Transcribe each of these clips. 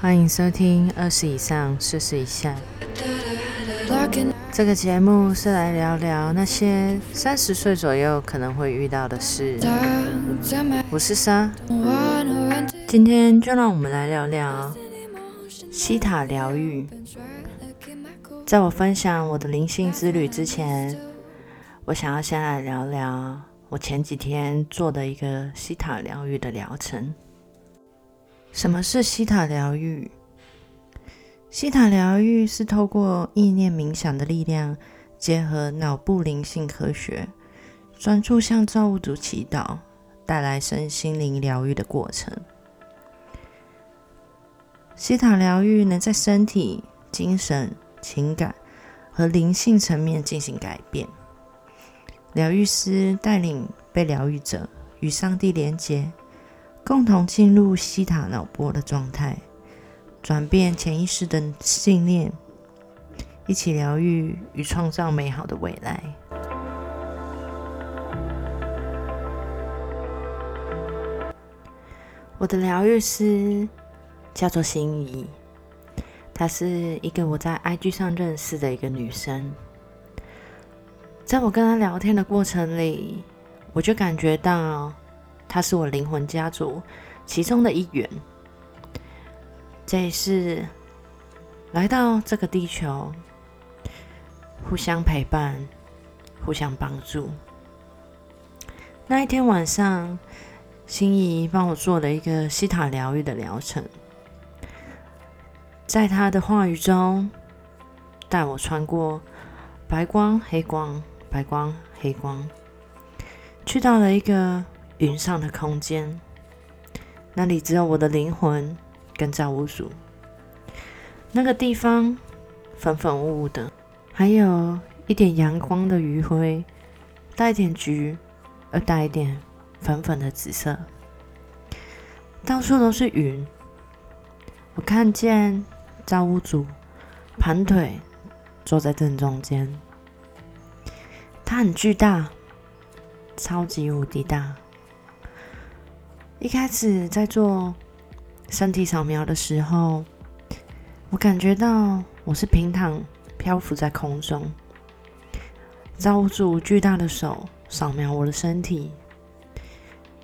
欢迎收听二十以上，试试一下。这个节目是来聊聊那些三十岁左右可能会遇到的事。我是莎，今天就让我们来聊聊西塔疗愈。在我分享我的灵性之旅之前，我想要先来聊聊我前几天做的一个西塔疗愈的疗程。什么是西塔疗愈？西塔疗愈是透过意念冥想的力量，结合脑部灵性科学，专注向造物主祈祷，带来身心灵疗愈的过程。西塔疗愈能在身体、精神、情感和灵性层面进行改变。疗愈师带领被疗愈者与上帝连接。共同进入西塔脑波的状态，转变潜意识的信念，一起疗愈与创造美好的未来。我的疗愈师叫做心仪，她是一个我在 IG 上认识的一个女生。在我跟她聊天的过程里，我就感觉到。他是我灵魂家族其中的一员，这也是来到这个地球，互相陪伴，互相帮助。那一天晚上，心仪帮我做了一个西塔疗愈的疗程，在他的话语中，带我穿过白光、黑光、白光、黑光，去到了一个。云上的空间，那里只有我的灵魂跟造物主。那个地方粉粉雾雾的，还有一点阳光的余晖，带一点橘，而带一点粉粉的紫色。到处都是云，我看见造物主盘腿坐在正中间，他很巨大，超级无敌大。一开始在做身体扫描的时候，我感觉到我是平躺漂浮在空中，造物主巨大的手扫描我的身体，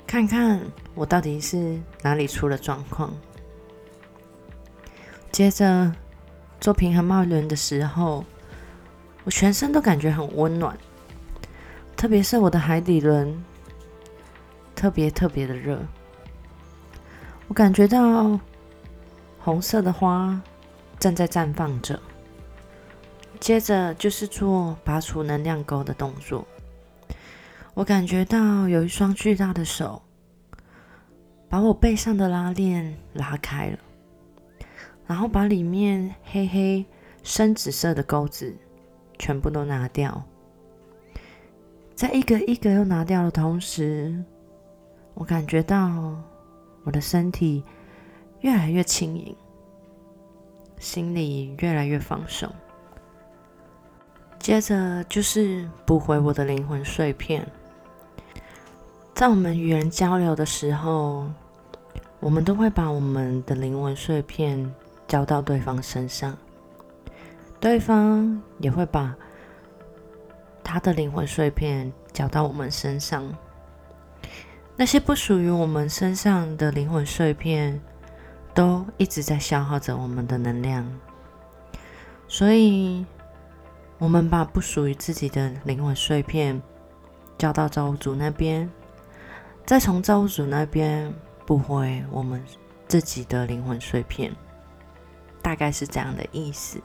看看我到底是哪里出了状况。接着做平衡帽轮的时候，我全身都感觉很温暖，特别是我的海底轮，特别特别的热。我感觉到红色的花正在绽放着，接着就是做拔除能量钩的动作。我感觉到有一双巨大的手把我背上的拉链拉开了，然后把里面黑黑深紫色的钩子全部都拿掉。在一个一个又拿掉的同时，我感觉到。我的身体越来越轻盈，心里越来越放松。接着就是补回我的灵魂碎片。在我们与人交流的时候，我们都会把我们的灵魂碎片交到对方身上，对方也会把他的灵魂碎片交到我们身上。那些不属于我们身上的灵魂碎片，都一直在消耗着我们的能量，所以，我们把不属于自己的灵魂碎片交到造物主那边，再从造物主那边补回我们自己的灵魂碎片，大概是这样的意思。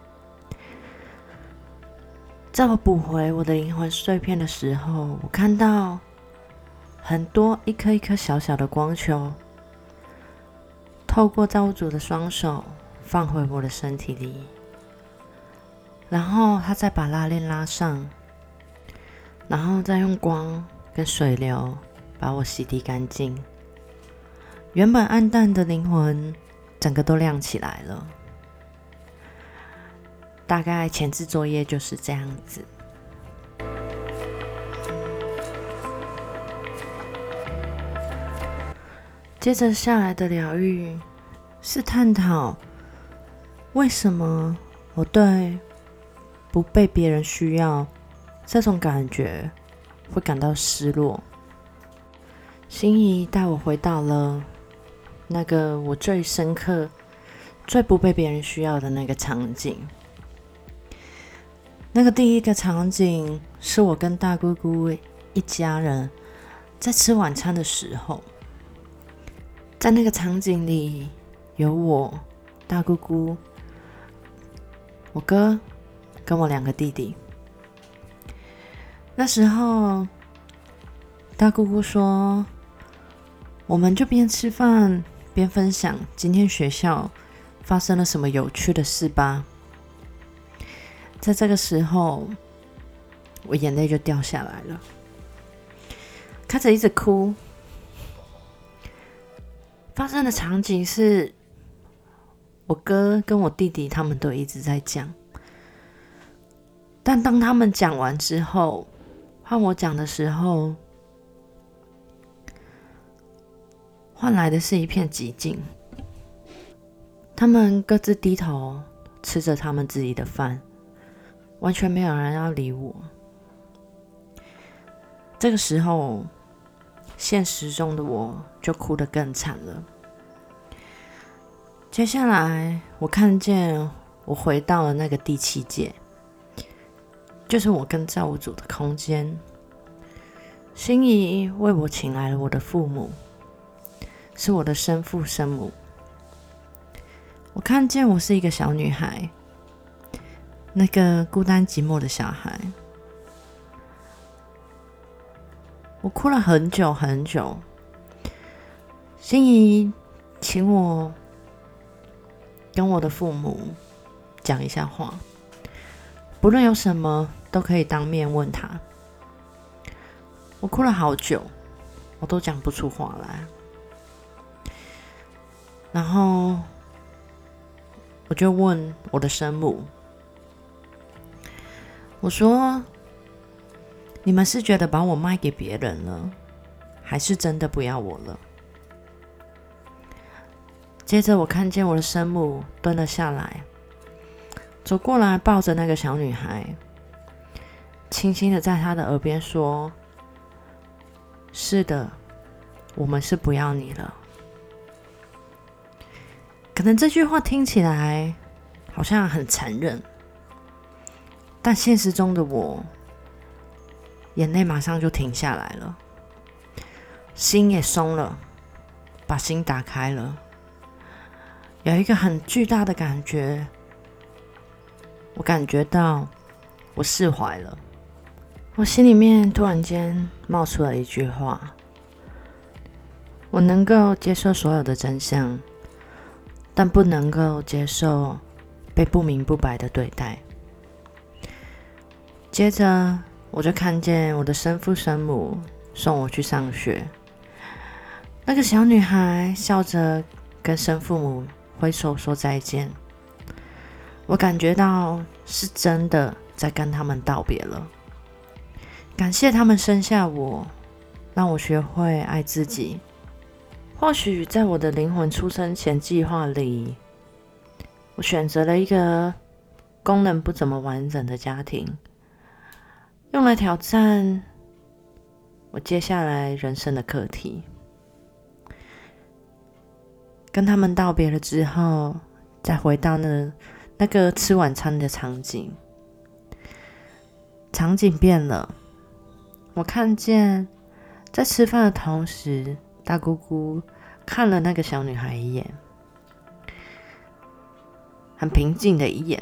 在我补回我的灵魂碎片的时候，我看到。很多一颗一颗小小的光球，透过造物主的双手放回我的身体里，然后他再把拉链拉上，然后再用光跟水流把我洗涤干净。原本暗淡的灵魂，整个都亮起来了。大概前置作业就是这样子。接着下来的疗愈是探讨为什么我对不被别人需要这种感觉会感到失落？心仪带我回到了那个我最深刻、最不被别人需要的那个场景。那个第一个场景是我跟大姑姑一家人在吃晚餐的时候，在那个场景里有我、大姑姑。我哥跟我两个弟弟，那时候大姑姑说：“我们就边吃饭边分享今天学校发生了什么有趣的事吧。”在这个时候，我眼泪就掉下来了，开始一直哭。发生的场景是。我哥跟我弟弟他们都一直在讲，但当他们讲完之后，换我讲的时候，换来的是一片寂静。他们各自低头吃着他们自己的饭，完全没有人要理我。这个时候，现实中的我就哭得更惨了。接下来，我看见我回到了那个第七界，就是我跟造物主的空间。心仪为我请来了我的父母，是我的生父生母。我看见我是一个小女孩，那个孤单寂寞的小孩。我哭了很久很久。心仪请我。跟我的父母讲一下话，不论有什么都可以当面问他。我哭了好久，我都讲不出话来。然后我就问我的生母：“我说，你们是觉得把我卖给别人了，还是真的不要我了？”接着，我看见我的生母蹲了下来，走过来抱着那个小女孩，轻轻的在她的耳边说：“是的，我们是不要你了。”可能这句话听起来好像很残忍，但现实中的我，眼泪马上就停下来了，心也松了，把心打开了。有一个很巨大的感觉，我感觉到我释怀了。我心里面突然间冒出了一句话：我能够接受所有的真相，但不能够接受被不明不白的对待。接着，我就看见我的生父生母送我去上学。那个小女孩笑着跟生父母。挥手说再见，我感觉到是真的在跟他们道别了。感谢他们生下我，让我学会爱自己。或许在我的灵魂出生前计划里，我选择了一个功能不怎么完整的家庭，用来挑战我接下来人生的课题。跟他们道别了之后，再回到那那个吃晚餐的场景，场景变了。我看见在吃饭的同时，大姑姑看了那个小女孩一眼，很平静的一眼，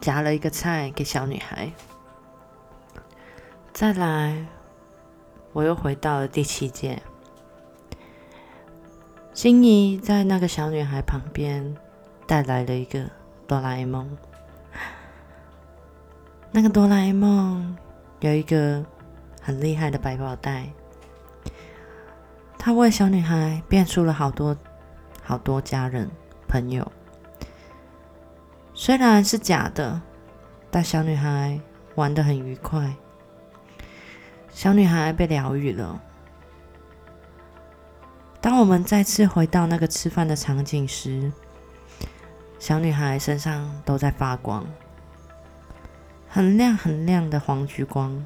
夹了一个菜给小女孩。再来，我又回到了第七届。心仪在那个小女孩旁边带来了一个哆啦 A 梦。那个哆啦 A 梦有一个很厉害的百宝袋，他为小女孩变出了好多好多家人朋友。虽然是假的，但小女孩玩的很愉快。小女孩被疗愈了。当我们再次回到那个吃饭的场景时，小女孩身上都在发光，很亮很亮的黄橘光。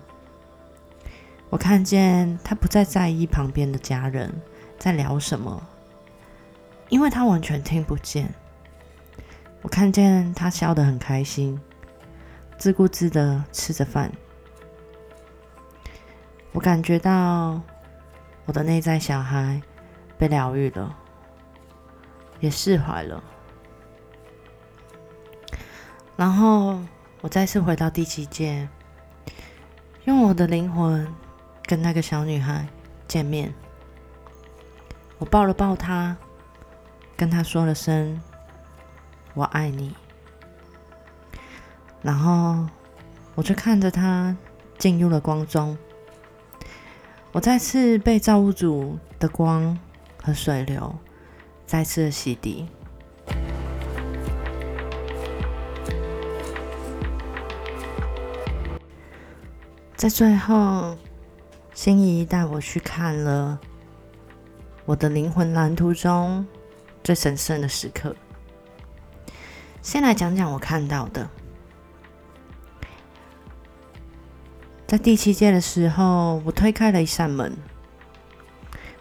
我看见她不再在意旁边的家人在聊什么，因为她完全听不见。我看见她笑得很开心，自顾自的吃着饭。我感觉到我的内在小孩被疗愈了，也释怀了。然后我再次回到第七界，用我的灵魂跟那个小女孩见面。我抱了抱她，跟她说了声“我爱你”，然后我就看着她进入了光中。我再次被造物主的光和水流再次的洗涤，在最后，心仪带我去看了我的灵魂蓝图中最神圣的时刻。先来讲讲我看到的。在第七届的时候，我推开了一扇门。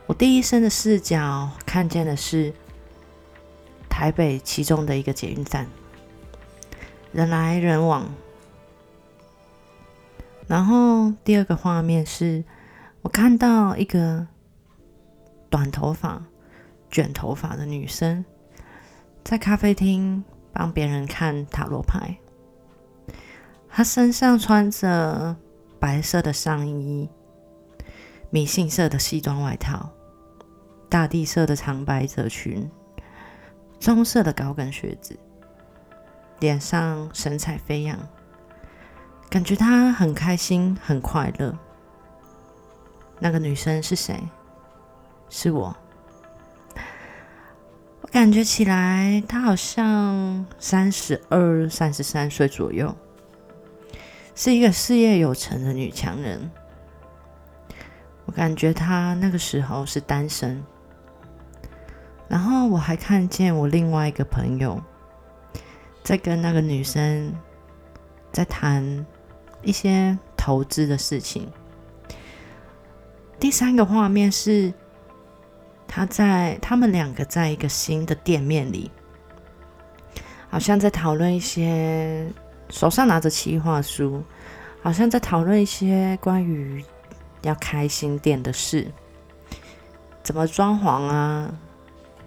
我第一身的视角看见的是台北其中的一个捷运站，人来人往。然后第二个画面是我看到一个短头发、卷头发的女生在咖啡厅帮别人看塔罗牌，她身上穿着。白色的上衣，米杏色的西装外套，大地色的长百褶裙，棕色的高跟靴子，脸上神采飞扬，感觉她很开心，很快乐。那个女生是谁？是我。我感觉起来，她好像三十二、三十三岁左右。是一个事业有成的女强人，我感觉她那个时候是单身。然后我还看见我另外一个朋友在跟那个女生在谈一些投资的事情。第三个画面是他在他们两个在一个新的店面里，好像在讨论一些。手上拿着企划书，好像在讨论一些关于要开新店的事，怎么装潢啊，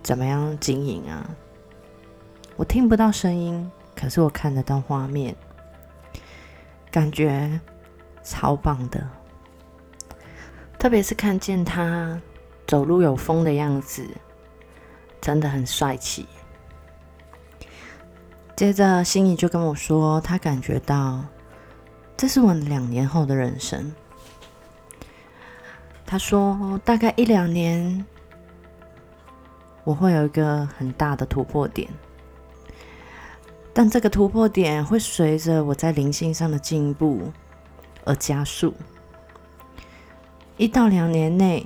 怎么样经营啊。我听不到声音，可是我看得到画面，感觉超棒的。特别是看见他走路有风的样子，真的很帅气。接着，心仪就跟我说，他感觉到这是我两年后的人生。他说，大概一两年，我会有一个很大的突破点，但这个突破点会随着我在灵性上的进步而加速。一到两年内，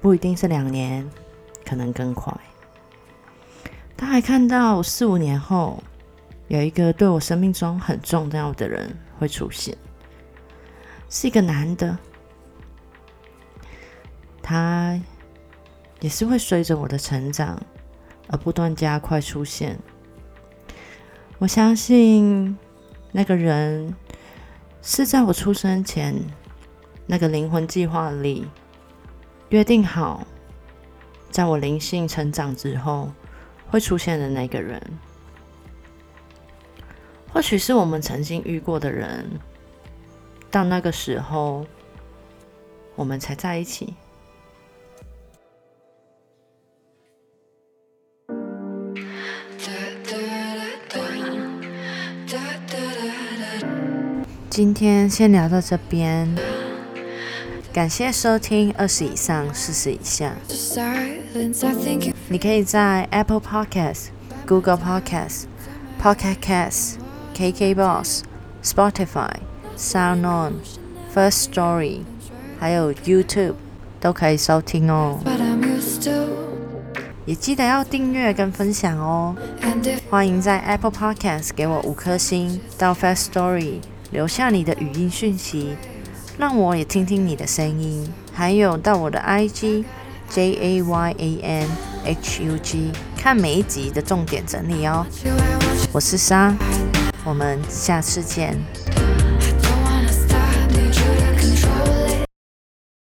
不一定是两年，可能更快。还看到四五年后，有一个对我生命中很重要的人会出现，是一个男的，他也是会随着我的成长而不断加快出现。我相信那个人是在我出生前那个灵魂计划里约定好，在我灵性成长之后。会出现的那个人，或许是我们曾经遇过的人，到那个时候，我们才在一起。今天先聊到这边。感谢收听二十以上四十以下。你可以在 Apple Podcast、Google Podcast、Pocket Cast、KK Box、Spotify、SoundOn、First Story，还有 YouTube 都可以收听哦。也记得要订阅跟分享哦。欢迎在 Apple Podcast 给我五颗星，到 First Story 留下你的语音讯息，让我也听听你的声音。还有到我的 IG JAYAN。hug 看每一集的重点整理哦。我是莎我们下次见。